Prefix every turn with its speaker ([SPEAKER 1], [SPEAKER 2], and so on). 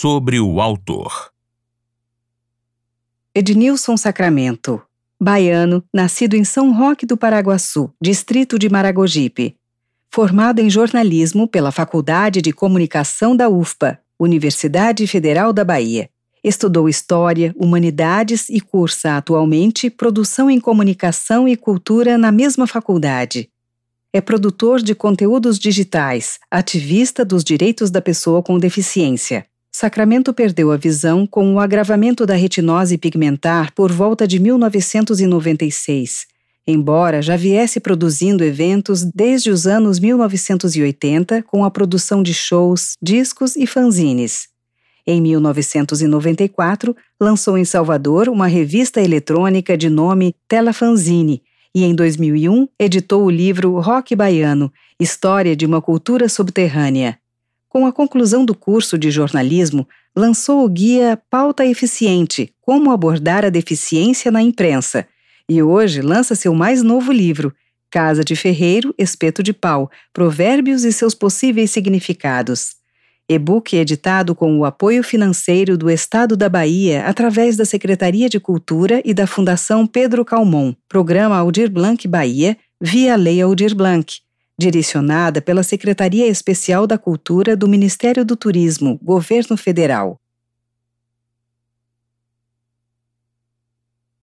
[SPEAKER 1] sobre o autor.
[SPEAKER 2] Ednilson Sacramento, baiano, nascido em São Roque do Paraguaçu, distrito de Maragogipe. Formado em jornalismo pela Faculdade de Comunicação da UFPA, Universidade Federal da Bahia. Estudou História, Humanidades e cursa atualmente Produção em Comunicação e Cultura na mesma faculdade. É produtor de conteúdos digitais, ativista dos direitos da pessoa com deficiência. Sacramento perdeu a visão com o agravamento da retinose pigmentar por volta de 1996, embora já viesse produzindo eventos desde os anos 1980 com a produção de shows, discos e fanzines. Em 1994, lançou em Salvador uma revista eletrônica de nome Tela Fanzine e em 2001 editou o livro Rock Baiano História de uma Cultura Subterrânea. Com a conclusão do curso de jornalismo, lançou o guia Pauta Eficiente Como Abordar a Deficiência na Imprensa. E hoje lança seu mais novo livro, Casa de Ferreiro, Espeto de Pau Provérbios e seus possíveis significados. E-book editado com o apoio financeiro do Estado da Bahia através da Secretaria de Cultura e da Fundação Pedro Calmon, Programa Aldir Blanc Bahia, via Lei Aldir Blanc direcionada pela Secretaria Especial da Cultura do Ministério do Turismo, Governo Federal.